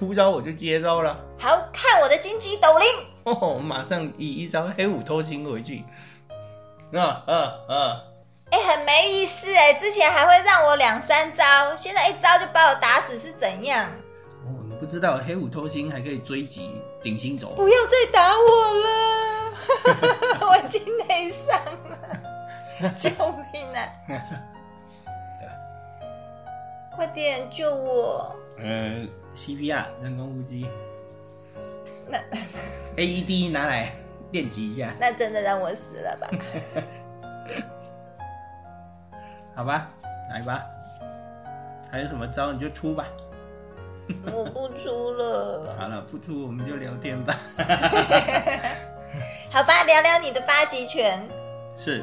出招我就接招了。好看我的金鸡斗林。哦，马上以一招黑虎偷心回去。啊啊啊！哎，很没意思哎，之前还会让我两三招，现在一招就把我打死，是怎样？哦，你不知道黑虎偷心还可以追击顶心轴。不要再打我了，我已经内伤了，救命啊！快点救我！呃，CPR 人工呼吸。那 AED 拿来练习一下。那真的让我死了吧？好吧，来吧。还有什么招你就出吧。我不出了。好了，不出我们就聊天吧。好吧，聊聊你的八极拳。是。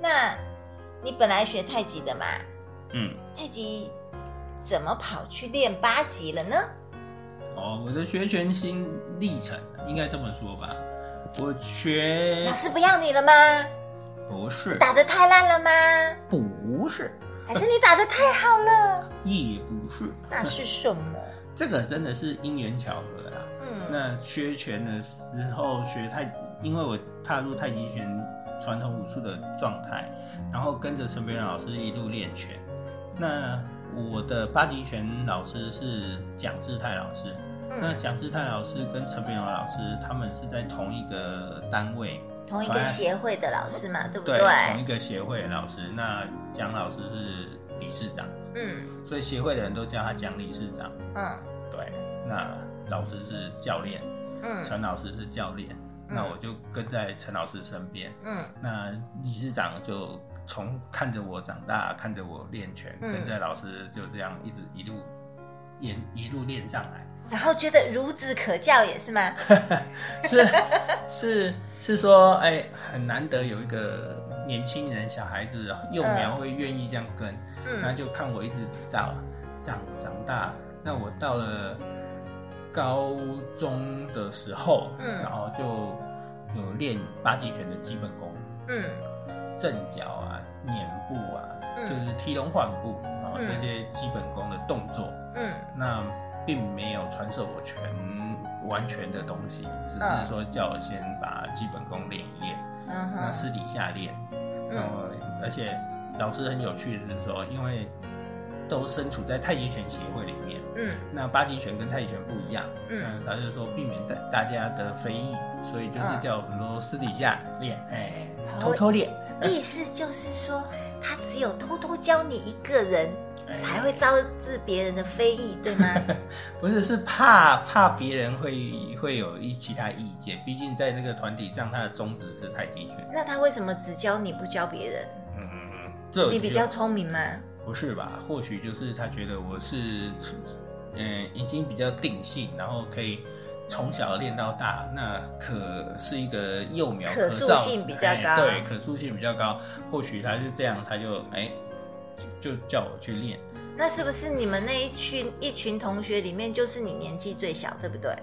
那，你本来学太极的嘛？嗯。太极。怎么跑去练八级了呢？哦，我的学拳心历程应该这么说吧。我学老师不要你了吗？不是。打的太烂了吗？不是。还是你打的太好了？也不是。那是什么？这个真的是因缘巧合啦。嗯。那学拳的时候学太，因为我踏入太极拳传统武术的状态，然后跟着陈培仁老师一路练拳，那。我的八极拳老师是蒋志泰老师，那蒋志泰老师跟陈炳荣老师他们是在同一个单位，同一个协会的老师嘛，对不对？同一个协会的老师，那蒋老师是理事长，嗯，所以协会的人都叫他蒋理事长，嗯，对，那老师是教练，嗯，陈老师是教练，那我就跟在陈老师身边，嗯，那理事长就。从看着我长大，看着我练拳，跟着老师就这样一直一路演一路练上来，然后觉得孺子可教也是吗？是是是说，哎，很难得有一个年轻人小孩子幼苗会愿意这样跟，那就看我一直到长长大，那我到了高中的时候，嗯，然后就有练八极拳的基本功，嗯。正脚啊，捻步啊，就是提龙换步，然后这些基本功的动作，嗯，那并没有传授我全完全的东西，只是说叫我先把基本功练一练，嗯那私底下练，然后而且老师很有趣的是说，因为。都身处在太极拳协会里面，嗯，那八极拳跟太极拳不一样，嗯，他就说避免大大家的非议，所以就是叫我们说私底下练，哎，偷偷练，意思就是说他只有偷偷教你一个人，才会招致别人的非议，对吗？不是，是怕怕别人会会有一其他意见，毕竟在那个团体上，他的宗旨是太极拳。那他为什么只教你不教别人？嗯，这你比较聪明吗？不是吧？或许就是他觉得我是，嗯，已经比较定性，然后可以从小练到大，那可是一个幼苗，可塑性比较高，对，可塑性比较高。或许他是这样，他就哎，就叫我去练。那是不是你们那一群一群同学里面，就是你年纪最小，对不对？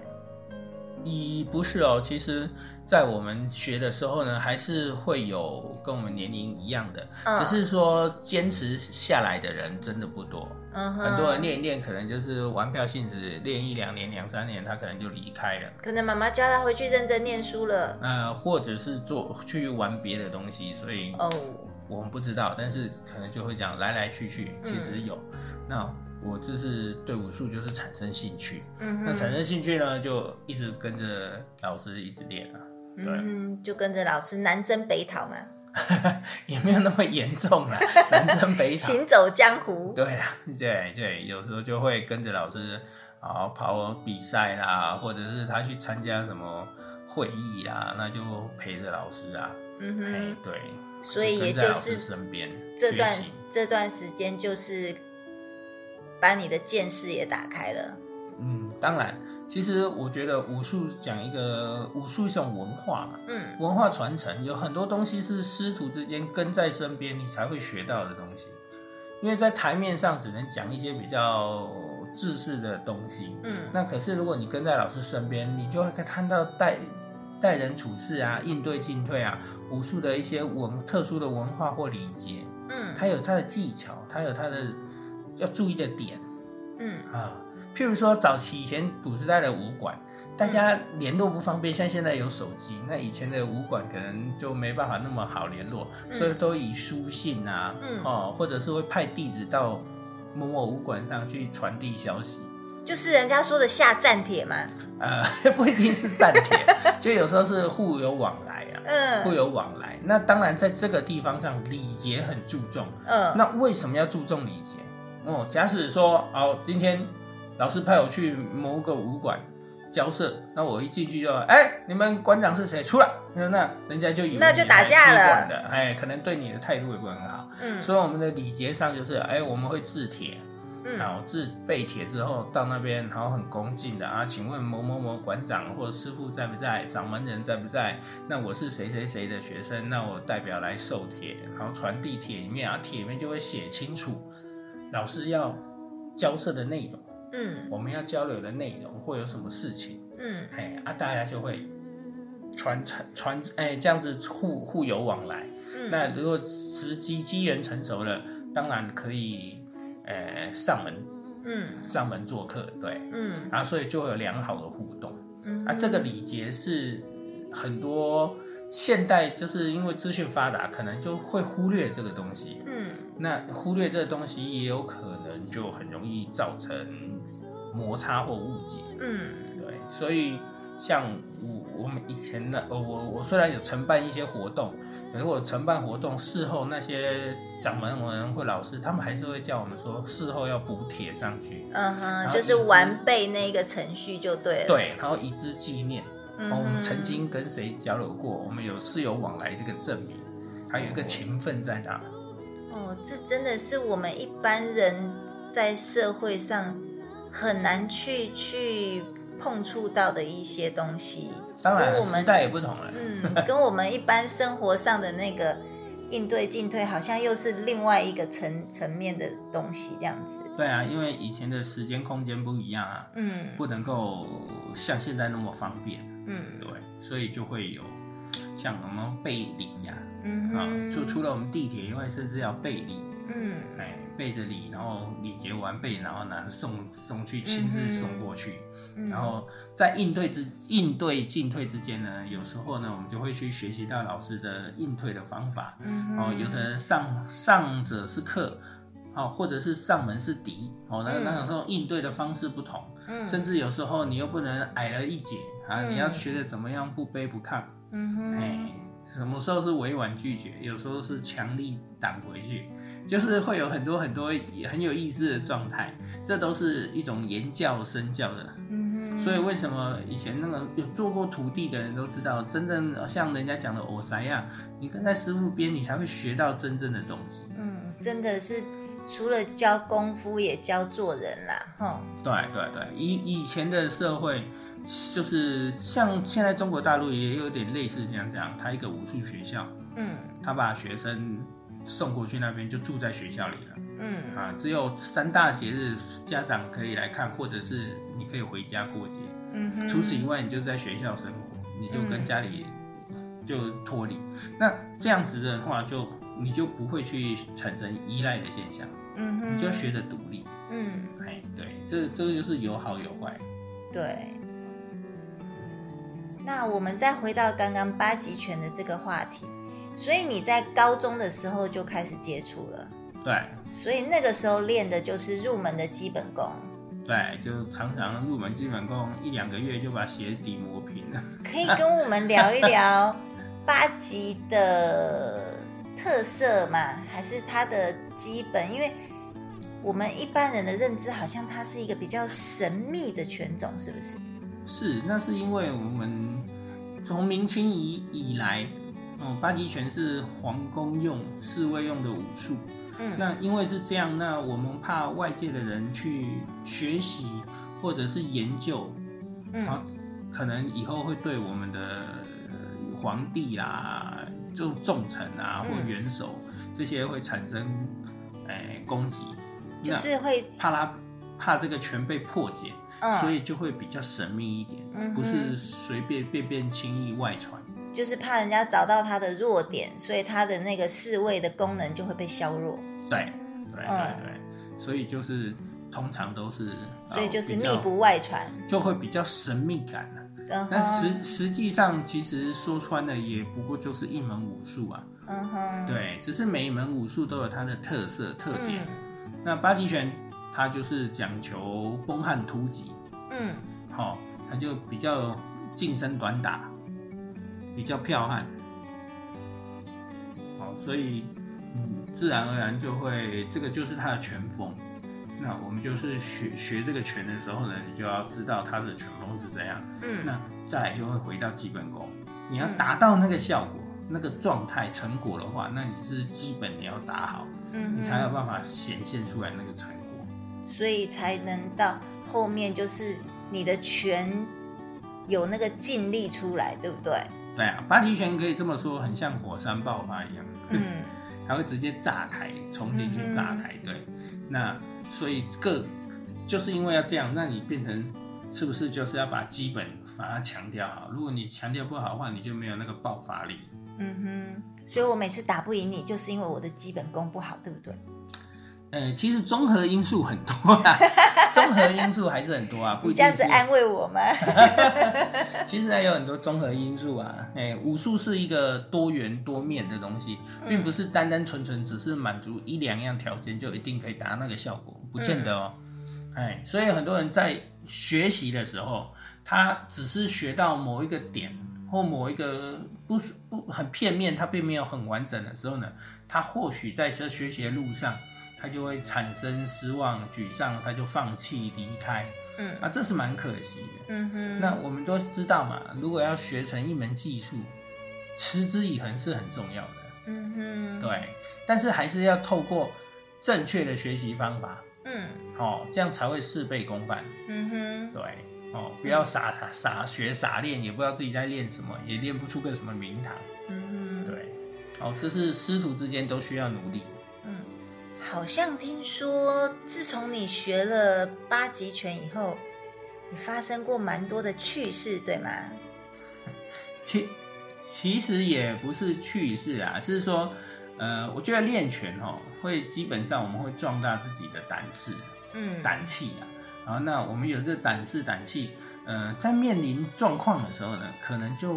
你不是哦，其实，在我们学的时候呢，还是会有跟我们年龄一样的，只是说坚持下来的人真的不多。嗯很多人练一练，可能就是玩票性质，练一两年、两三年，他可能就离开了。可能妈妈叫他回去认真念书了。呃，或者是做去玩别的东西，所以哦，我们不知道，但是可能就会讲来来去去，其实有那。我就是对武术就是产生兴趣，嗯，那产生兴趣呢，就一直跟着老师一直练啊，对，就跟着老师南征北讨嘛，也没有那么严重啊，南征北讨，行走江湖，对啦，对对，有时候就会跟着老师啊跑比赛啦，或者是他去参加什么会议啊，那就陪着老师啊，嗯哼，对，所以也就是身边这段这段时间就是。把你的见识也打开了。嗯，当然，其实我觉得武术讲一个武术一种文化嘛，嗯，文化传承有很多东西是师徒之间跟在身边，你才会学到的东西。因为在台面上只能讲一些比较知识的东西，嗯，那可是如果你跟在老师身边，你就会看到待待人处事啊，应对进退啊，武术的一些文特殊的文化或礼节，嗯，它有它的技巧，它有它的。要注意的点，嗯。啊，譬如说早期以前古时代的武馆，大家联络不方便，像现在有手机，那以前的武馆可能就没办法那么好联络，所以都以书信啊，哦，或者是会派弟子到某某武馆上去传递消息。就是人家说的下战帖嘛，呃，不一定是战帖，就有时候是互有往来啊，嗯，互有往来。那当然在这个地方上礼节很注重，嗯，那为什么要注重礼节？哦，假使说，哦，今天老师派我去某个武馆交涉，那我一进去就，哎，你们馆长是谁？出来，那人家就以为那就打架了，哎，可能对你的态度也不很好，嗯，所以我们的礼节上就是，哎，我们会制帖。好，自备帖之后到那边，然后很恭敬的啊，请问某某某馆长或者师傅在不在？掌门人在不在？那我是谁谁谁的学生，那我代表来授帖，然后传递帖里面啊，帖里面就会写清楚老师要交涉的内容，嗯，我们要交流的内容会有什么事情，嗯，哎啊，大家就会传承传哎这样子互互有往来，嗯，那如果时机机缘成熟了，当然可以。呃，上门，嗯，上门做客，对，嗯，啊，所以就会有良好的互动，嗯，啊，这个礼节是很多现代就是因为资讯发达，可能就会忽略这个东西，嗯，那忽略这东西也有可能就很容易造成摩擦或误解，嗯，对，所以像我我们以前的，我我我虽然有承办一些活动。如果承办活动，事后那些掌门人或老师，他们还是会叫我们说，事后要补帖上去。嗯哼，就是完备那个程序就对了。对，然后以资纪念，我们曾经跟谁交流过，我们有是有往来这个证明，还有一个情分在那。哦，这真的是我们一般人在社会上很难去去。碰触到的一些东西，当然时代也不同了。嗯，跟我们一般生活上的那个应对进退，好像又是另外一个层层面的东西，这样子。对啊，因为以前的时间空间不一样啊，嗯，不能够像现在那么方便，嗯，对，所以就会有像我们背礼呀，嗯啊，就除了我们地铁以外，甚至要背礼，嗯，哎，背着礼，然后礼节完备，然后拿送送去，亲自送过去。然后在应对之应对进退之间呢，有时候呢，我们就会去学习到老师的应退的方法。嗯哦，有的上上者是客，哦，或者是上门是敌，哦，那那种时候应对的方式不同。嗯，甚至有时候你又不能矮了一截啊，你要学的怎么样不卑不亢。嗯哼，哎，什么时候是委婉拒绝，有时候是强力挡回去。就是会有很多很多很有意思的状态，这都是一种言教身教的。嗯哼所以为什么以前那个有做过徒弟的人都知道，真正像人家讲的我啥样，你跟在师傅边，你才会学到真正的东西。嗯，真的是除了教功夫，也教做人啦。哈。对对对，以以前的社会，就是像现在中国大陆也有点类似这样这样，他一个武术学校，嗯，他把学生。送过去那边就住在学校里了，嗯。啊，只有三大节日家长可以来看，或者是你可以回家过节，嗯，除此以外你就在学校生活，你就跟家里就脱离。那这样子的话，就你就不会去产生依赖的现象，嗯哼，你就要学着独立，嗯，哎，对，这这个就是有好有坏，对。那我们再回到刚刚八极拳的这个话题。所以你在高中的时候就开始接触了，对。所以那个时候练的就是入门的基本功，对，就常常入门基本功一两个月就把鞋底磨平了。可以跟我们聊一聊八级的特色吗？还是它的基本？因为我们一般人的认知好像它是一个比较神秘的拳种，是不是？是，那是因为我们从明清以以来。哦，八极拳是皇宫用、侍卫用的武术。嗯，那因为是这样，那我们怕外界的人去学习或者是研究，嗯，可能以后会对我们的皇帝啦、就重臣啊或元首这些会产生诶攻击，就是会怕他怕这个拳被破解，嗯，所以就会比较神秘一点，不是随便便便轻易外传。就是怕人家找到他的弱点，所以他的那个侍卫的功能就会被削弱。对，对，对，对，所以就是通常都是，所以就是密不外传。就会比较神秘感了、嗯但哼，实实际上，其实说穿了，也不过就是一门武术啊。嗯哼，对，只是每一门武术都有它的特色特点。嗯那八极拳它就是讲求崩汉突击，嗯好、它就比较近身短打，比较剽悍。好、所以嗯，自然而然就会，这个就是它的拳风。那我们就是学学这个拳的时候呢，你就要知道它的拳风是怎样。嗯那再来就会回到基本功，你要达到那个效果、那个状态、成果的话，那你是基本你要打好，嗯你才有，办法显现出来那个成果。所以才能到后面就是你的拳有那个劲力出来，对不对？对啊，八极拳可以这么说，很像火山爆发一样，嗯 它会直接炸开，冲进去炸开。对，那所以各就是因为要这样，那你变成是不是就是要把基本把它强调好？如果你强调不好的话，你就没有那个爆发力。嗯哼，所以我每次打不赢你，就是因为我的基本功不好，对不对？呃，其实综合因素很多啊，综合因素还是很多啊，不这。样子安慰我吗？其实还有很多综合因素啊。哎，武术是一个多元多面的东西，并不是单单纯纯只是满足一两样条件就一定可以达到那个效果，不见得哦。哎，所以很多人在学习的时候，他只是学到某一个点或某一个不是不很片面，他并没有很完整的时候呢，他或许在这学习的路上，他就会产生失望、沮丧，他就放弃离开。嗯啊，这是蛮可惜的。嗯哼，那我们都知道嘛，如果要学成一门技术，持之以恒是很重要的。嗯哼，对，但是还是要透过正确的学习方法，嗯哦，这样才会事倍功半。嗯哼，对，哦，不要傻傻傻学傻练，也不知道自己在练什么，也练不出个什么名堂。嗯哼，对，哦，这是师徒之间都需要努力。嗯，好像听说，自从你学了八极拳以后，你发生过蛮多的趣事，对吗？其其实也不是趣事啊，是说，呃，我觉得练拳哦，会基本上我们会壮大自己的胆识、嗯，胆气啊。然后那我们有这胆识、胆气，呃，在面临状况的时候呢，可能就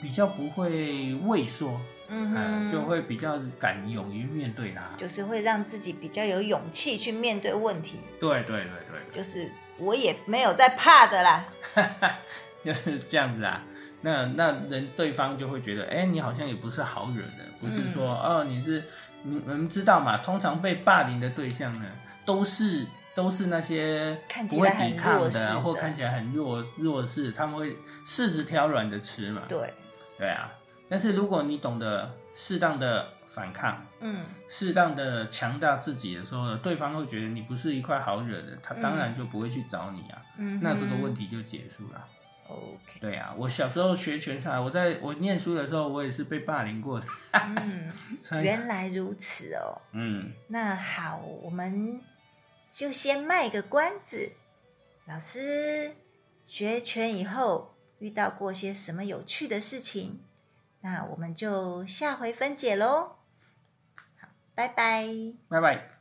比较不会畏缩，嗯就会比较敢勇于面对它。就是会让自己比较有勇气去面对问题，对对对对，就是我也没有在怕的啦。就是这样子啊。那那人对方就会觉得，哎、你好像也不是好惹的，不是说、哦你是你你们知道嘛？通常被霸凌的对象呢，都是都是那些不会看起来很抵抗弱势的或看起来很弱弱势，他们会柿子挑软的吃嘛。对，对啊，但是如果你懂得适当的反抗，嗯适当的强大自己的时候呢，对方会觉得你不是一块好惹的，他当然就不会去找你啊。嗯，那这个问题就结束了。OK，对啊，我小时候学拳赛，我在我念书的时候，我也是被霸凌过的。嗯，原来如此哦。嗯，那好，我们就先卖个关子。老师学拳以后遇到过些什么有趣的事情？那我们就下回分解喽。好，拜拜。拜拜。